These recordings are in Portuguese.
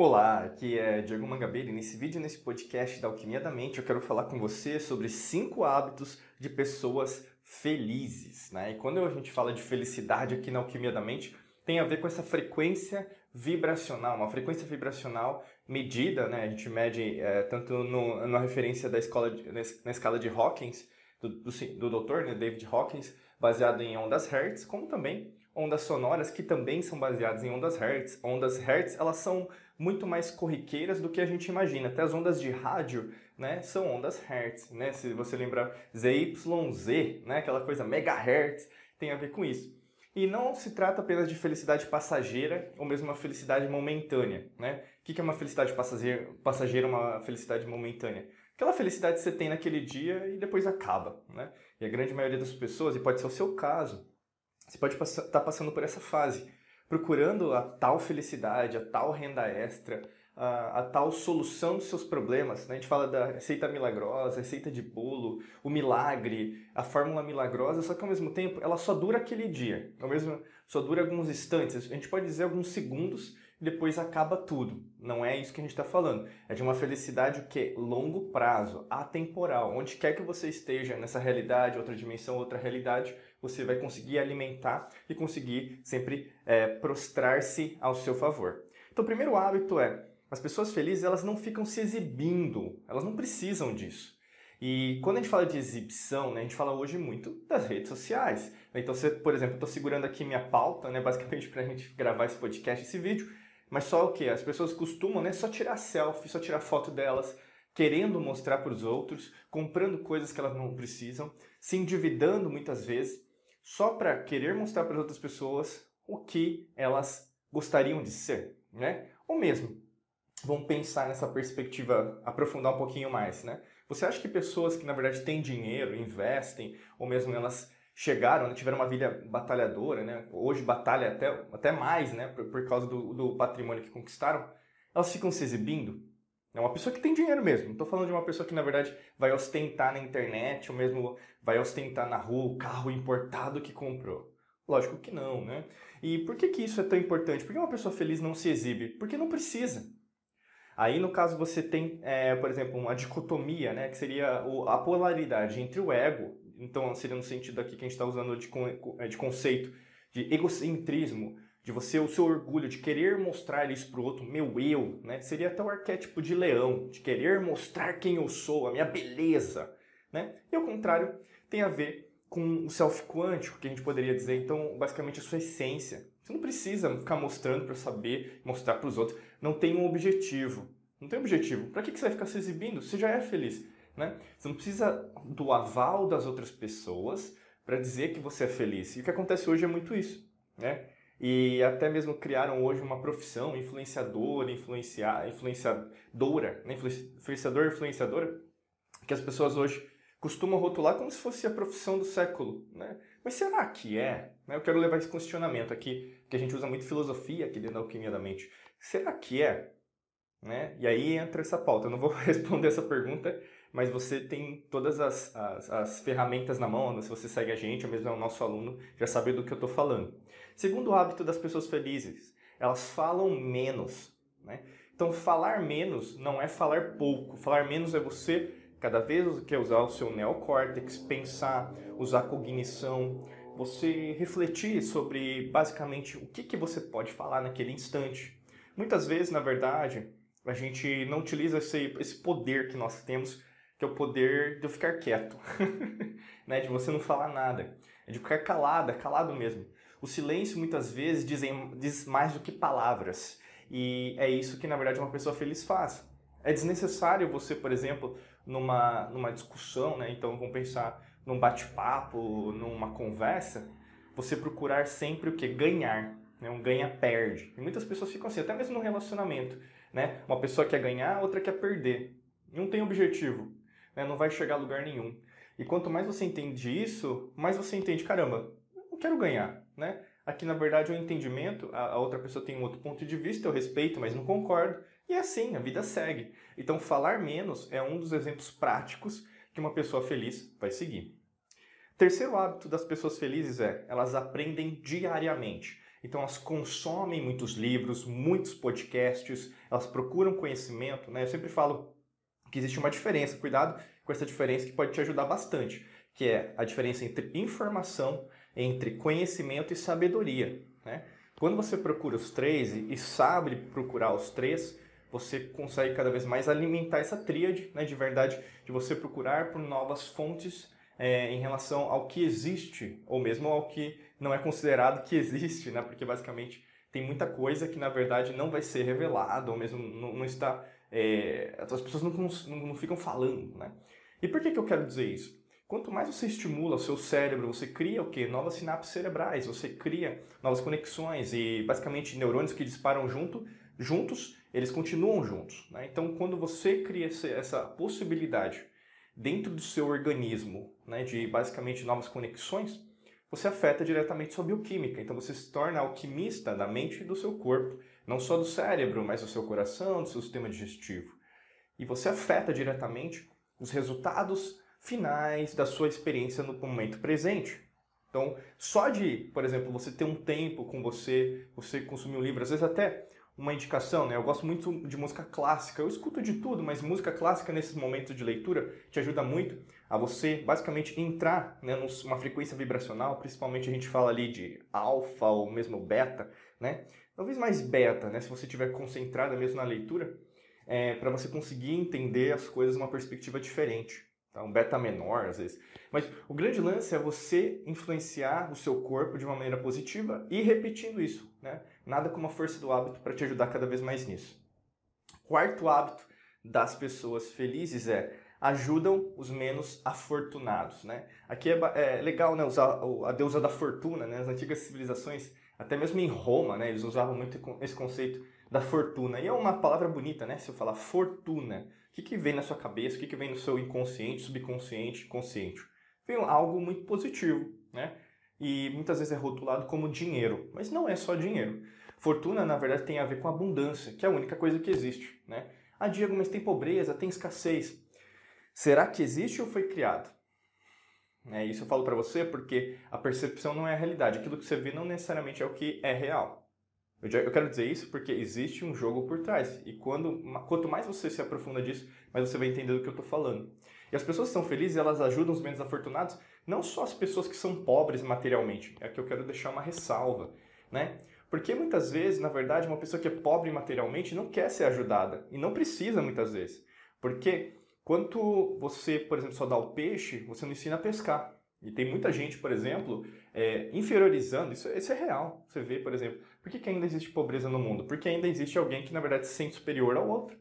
Olá, aqui é Diego Mangabeira e nesse vídeo, nesse podcast da Alquimia da Mente, eu quero falar com você sobre cinco hábitos de pessoas felizes. Né? E quando a gente fala de felicidade aqui na Alquimia da Mente, tem a ver com essa frequência vibracional, uma frequência vibracional medida, né? a gente mede é, tanto no, na referência da escola de, na escala de Hawkins, do, do, do doutor né, David Hawkins, baseado em ondas Hertz, como também ondas sonoras que também são baseadas em ondas Hertz. Ondas Hertz, elas são muito mais corriqueiras do que a gente imagina. Até as ondas de rádio, né, são ondas Hertz, né? Se você lembrar ZYZ, né, aquela coisa megahertz, tem a ver com isso. E não se trata apenas de felicidade passageira ou mesmo uma felicidade momentânea, né? O que é uma felicidade passageira, uma felicidade momentânea? Aquela felicidade que você tem naquele dia e depois acaba, né? E a grande maioria das pessoas, e pode ser o seu caso, você pode estar tá passando por essa fase, procurando a tal felicidade, a tal renda extra, a, a, tal solução dos seus problemas. Né? A gente fala da receita milagrosa, receita de bolo, o milagre, a fórmula milagrosa, só que ao mesmo tempo ela só dura aquele dia, ao mesmo só dura alguns instantes, a gente pode dizer alguns segundos e depois acaba tudo. Não é isso que a gente está falando. É de uma felicidade o que longo prazo, atemporal. Onde quer que você esteja nessa realidade, outra dimensão, outra realidade, você vai conseguir alimentar e conseguir sempre é, prostrar-se ao seu favor. Então, o primeiro hábito é as pessoas felizes elas não ficam se exibindo, elas não precisam disso. E quando a gente fala de exibição, né, a gente fala hoje muito das redes sociais. Então, você, por exemplo, estou segurando aqui minha pauta, né, basicamente para a gente gravar esse podcast, esse vídeo, mas só o que? As pessoas costumam né, só tirar selfie, só tirar foto delas, querendo mostrar para os outros, comprando coisas que elas não precisam, se endividando muitas vezes, só para querer mostrar para as outras pessoas o que elas gostariam de ser, né? Ou mesmo, vamos pensar nessa perspectiva, aprofundar um pouquinho mais, né? Você acha que pessoas que na verdade têm dinheiro, investem, ou mesmo elas chegaram, né, tiveram uma vida batalhadora, né? Hoje batalha até, até mais, né? Por, por causa do, do, patrimônio que conquistaram. Elas ficam se exibindo. É uma pessoa que tem dinheiro mesmo. Não estou falando de uma pessoa que na verdade vai ostentar na internet ou mesmo vai ostentar na rua o carro importado que comprou. Lógico que não, né? E por que, que isso é tão importante? Por que uma pessoa feliz não se exibe? Porque não precisa. Aí, no caso, você tem, é, por exemplo, uma dicotomia, né, que seria a polaridade entre o ego então seria no sentido aqui que a gente está usando de, é, de conceito de egocentrismo, de você, o seu orgulho, de querer mostrar isso para o outro, meu eu, né? Seria até o arquétipo de leão, de querer mostrar quem eu sou, a minha beleza, né? E ao contrário, tem a ver com o self quântico, que a gente poderia dizer, então, basicamente a sua essência. Você não precisa ficar mostrando para saber, mostrar para os outros. Não tem um objetivo. Não tem objetivo. Para que você vai ficar se exibindo? Você já é feliz. Né? Você não precisa do aval das outras pessoas para dizer que você é feliz. E o que acontece hoje é muito isso. Né? E até mesmo criaram hoje uma profissão, influenciador, influenciar, influenciadora, né? influenciador, influenciadora, que as pessoas hoje costumam rotular como se fosse a profissão do século. Né? Mas será que é? Né? Eu quero levar esse questionamento aqui, que a gente usa muito filosofia aqui dentro da alquimia da mente. Será que é? Né? E aí entra essa pauta. Eu não vou responder essa pergunta, mas você tem todas as, as, as ferramentas na mão, se você segue a gente, ou mesmo é o nosso aluno, já sabe do que eu estou falando. Segundo hábito das pessoas felizes, elas falam menos. Né? Então, falar menos não é falar pouco. Falar menos é você, cada vez que usar o seu neocórtex, pensar, usar cognição, você refletir sobre basicamente o que, que você pode falar naquele instante. Muitas vezes, na verdade, a gente não utiliza esse, esse poder que nós temos, que é o poder de eu ficar quieto, né? de você não falar nada, é de ficar calada, calado mesmo. O silêncio muitas vezes dizem, diz mais do que palavras, e é isso que na verdade uma pessoa feliz faz. É desnecessário você, por exemplo, numa, numa discussão, né? então vamos pensar num bate-papo, numa conversa, você procurar sempre o que? Ganhar. Né? Um ganha-perde. E muitas pessoas ficam assim, até mesmo no relacionamento. Né? Uma pessoa quer ganhar, outra quer perder. Não tem objetivo. Né? Não vai chegar a lugar nenhum. E quanto mais você entende isso, mais você entende, caramba, eu quero ganhar. Né? Aqui, na verdade, é um entendimento, a, a outra pessoa tem um outro ponto de vista, eu respeito, mas não concordo. E é assim, a vida segue. Então, falar menos é um dos exemplos práticos que uma pessoa feliz vai seguir. Terceiro hábito das pessoas felizes é, elas aprendem diariamente. Então elas consomem muitos livros, muitos podcasts, elas procuram conhecimento, né? Eu sempre falo que existe uma diferença, cuidado com essa diferença que pode te ajudar bastante, que é a diferença entre informação, entre conhecimento e sabedoria, né? Quando você procura os três e sabe procurar os três, você consegue cada vez mais alimentar essa tríade, né, de verdade, de você procurar por novas fontes é, em relação ao que existe, ou mesmo ao que não é considerado que existe, né, porque basicamente tem muita coisa que na verdade não vai ser revelada, ou mesmo não, não está. É, as pessoas não, não, não ficam falando. Né? E por que, que eu quero dizer isso? Quanto mais você estimula o seu cérebro, você cria o quê? Novas sinapses cerebrais, você cria novas conexões e basicamente neurônios que disparam junto, juntos eles continuam juntos. Né? Então, quando você cria essa possibilidade dentro do seu organismo né, de basicamente novas conexões, você afeta diretamente sua bioquímica. Então, você se torna alquimista da mente e do seu corpo, não só do cérebro, mas do seu coração, do seu sistema digestivo. E você afeta diretamente os resultados finais da sua experiência no momento presente. Então, só de, por exemplo, você ter um tempo com você, você consumir um livro, às vezes até uma indicação, né? Eu gosto muito de música clássica. Eu escuto de tudo, mas música clássica nesses momentos de leitura te ajuda muito a você basicamente entrar né, numa frequência vibracional, principalmente a gente fala ali de alfa ou mesmo beta, né? Talvez mais beta, né? Se você estiver concentrada mesmo na leitura, é, para você conseguir entender as coisas de uma perspectiva diferente. Tá? Um beta menor, às vezes. Mas o grande lance é você influenciar o seu corpo de uma maneira positiva e repetindo isso. Né? Nada como a força do hábito para te ajudar cada vez mais nisso. Quarto hábito das pessoas felizes é ajudam os menos afortunados, né? Aqui é, é, legal, né, usar a deusa da fortuna, né? As antigas civilizações, até mesmo em Roma, né, eles usavam muito esse conceito da fortuna. E é uma palavra bonita, né? Se eu falar fortuna, o que, que vem na sua cabeça? O que, que vem no seu inconsciente, subconsciente, consciente? Vem algo muito positivo, né? E muitas vezes é rotulado como dinheiro, mas não é só dinheiro. Fortuna, na verdade, tem a ver com abundância, que é a única coisa que existe, né? Ah, Diego, mas tem pobreza, tem escassez. Será que existe ou foi criado? É, isso eu falo para você porque a percepção não é a realidade. Aquilo que você vê não necessariamente é o que é real. Eu, quero dizer isso porque existe um jogo por trás. E quando, quanto mais você se aprofunda disso, mais você vai entender do que eu estou falando. E as pessoas que são felizes, elas ajudam os menos afortunados, não só as pessoas que são pobres materialmente. É que eu quero deixar uma ressalva, né? Porque muitas vezes, na verdade, uma pessoa que é pobre materialmente não quer ser ajudada. E não precisa muitas vezes. Porque quando você, por exemplo, só dá o peixe, você não ensina a pescar. E tem muita gente, por exemplo, é, inferiorizando, isso, isso, é real. Você vê, por exemplo, por que, que, ainda existe pobreza no mundo? Porque ainda existe alguém que, na verdade, se sente superior ao outro.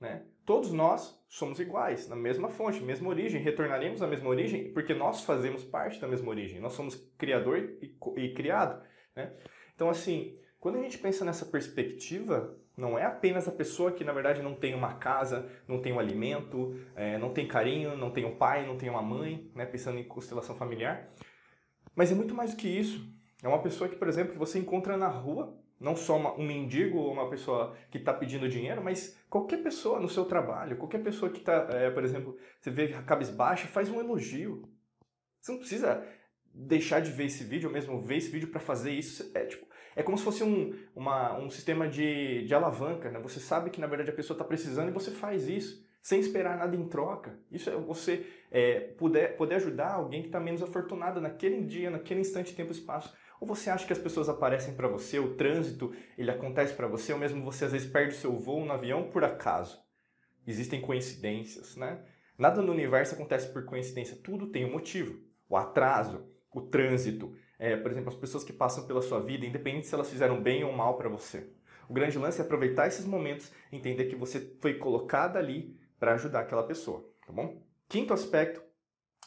Né? Todos nós somos iguais, na mesma fonte, mesma origem, retornaremos à mesma origem, porque nós fazemos parte da mesma origem. Nós somos criador e, e criado. Né? Então, assim, quando a gente pensa nessa perspectiva, não é apenas a pessoa que, na verdade, não tem uma casa, não tem um alimento, é, não tem carinho, não tem um pai, não tem uma mãe, né, pensando em constelação familiar. Mas é muito mais do que isso. É uma pessoa que, por exemplo, você encontra na rua, não só uma, um mendigo ou uma pessoa que está pedindo dinheiro, mas qualquer pessoa no seu trabalho, qualquer pessoa que está, é, por exemplo, você vê cabisbaixa, faz um elogio. Você não precisa deixar de ver esse vídeo, ou mesmo ver esse vídeo para fazer isso. É tipo, é como se fosse um, uma, um sistema de, de alavanca, né? Você sabe que na verdade a pessoa está precisando e você faz isso sem esperar nada em troca. Isso é você é, poder, poder ajudar alguém que está menos afortunado naquele dia, naquele instante, tempo e espaço. Ou você acha que as pessoas aparecem para você, o trânsito ele acontece para você, ou mesmo você às vezes perde seu voo no avião por acaso. Existem coincidências, né? Nada no universo acontece por coincidência, tudo tem um motivo. O atraso, o trânsito, é, por exemplo, as pessoas que passam pela sua vida, independente se elas fizeram bem ou mal para você. O grande lance é aproveitar esses momentos, entender que você foi colocada ali para ajudar aquela pessoa, tá bom? Quinto aspecto,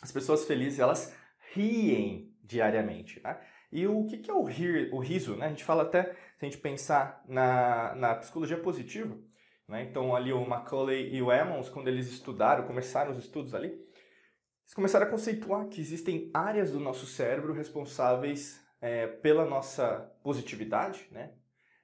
as pessoas felizes, elas riem diariamente, né? E o que, é o, rir, o riso, né? A gente fala até, se a gente pensar na, na psicologia positiva, né? Então ali o Macaulay e o Emmons, quando eles estudaram, começaram os estudos ali, eles começaram a conceituar que existem áreas do nosso cérebro responsáveis é, pela nossa positividade, né?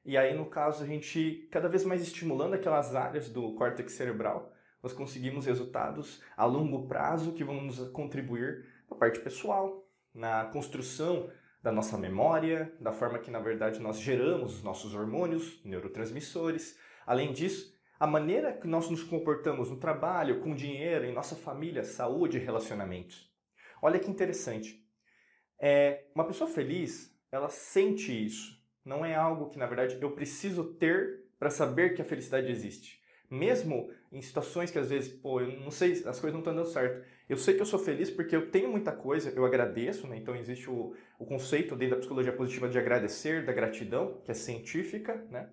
E aí, no caso, a gente, cada vez mais estimulando aquelas áreas do córtex cerebral, nós conseguimos resultados a longo prazo que vão nos contribuir na parte pessoal, na construção da nossa memória, da forma que na verdade nós geramos os nossos hormônios, neurotransmissores. Além disso, a maneira que nós nos comportamos no trabalho, com dinheiro, em nossa família, saúde e relacionamentos. Olha que interessante. É, uma pessoa feliz, ela sente isso. Não é algo que, na verdade, eu preciso ter para saber que a felicidade existe. Mesmo em situações que às vezes, pô, eu não sei, as coisas não estão dando certo. Eu sei que eu sou feliz porque eu tenho muita coisa, eu agradeço, né? Então existe o, o conceito dentro da psicologia positiva de agradecer, da gratidão, que é científica, né?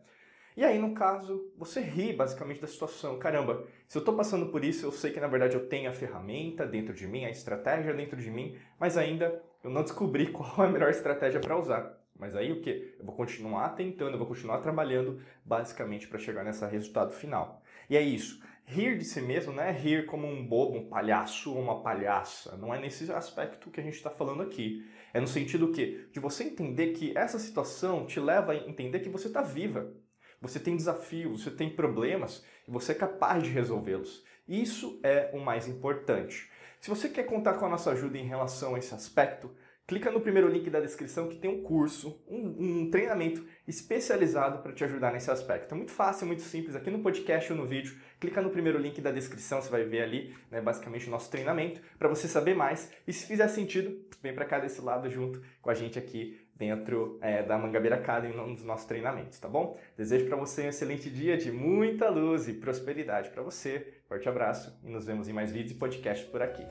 E aí, no caso, você ri basicamente da situação. Caramba, se eu estou passando por isso, eu sei que na verdade eu tenho a ferramenta dentro de mim, a estratégia dentro de mim, mas ainda eu não descobri qual é a melhor estratégia para usar. Mas aí o que? Eu vou continuar tentando, eu vou continuar trabalhando basicamente para chegar nesse resultado final. E é isso. Rir de si mesmo não é rir como um bobo, um palhaço ou uma palhaça. Não é nesse aspecto que a gente está falando aqui. É no sentido que de você entender que essa situação te leva a entender que você está viva. Você tem desafios, você tem problemas e você é capaz de resolvê-los. Isso é o mais importante. Se você quer contar com a nossa ajuda em relação a esse aspecto, clica no primeiro link da descrição que tem um curso, um, um treinamento especializado para te ajudar nesse aspecto. É muito fácil, muito simples, aqui no podcast ou no vídeo. Clica no primeiro link da descrição, você vai ver ali, né, basicamente, o nosso treinamento, para você saber mais. E se fizer sentido, vem para cá desse lado junto com a gente aqui dentro é, da Mangabeira Academy, um dos nossos treinamentos, tá bom? Desejo para você um excelente dia de muita luz e prosperidade para você. Forte abraço e nos vemos em mais vídeos e podcasts por aqui.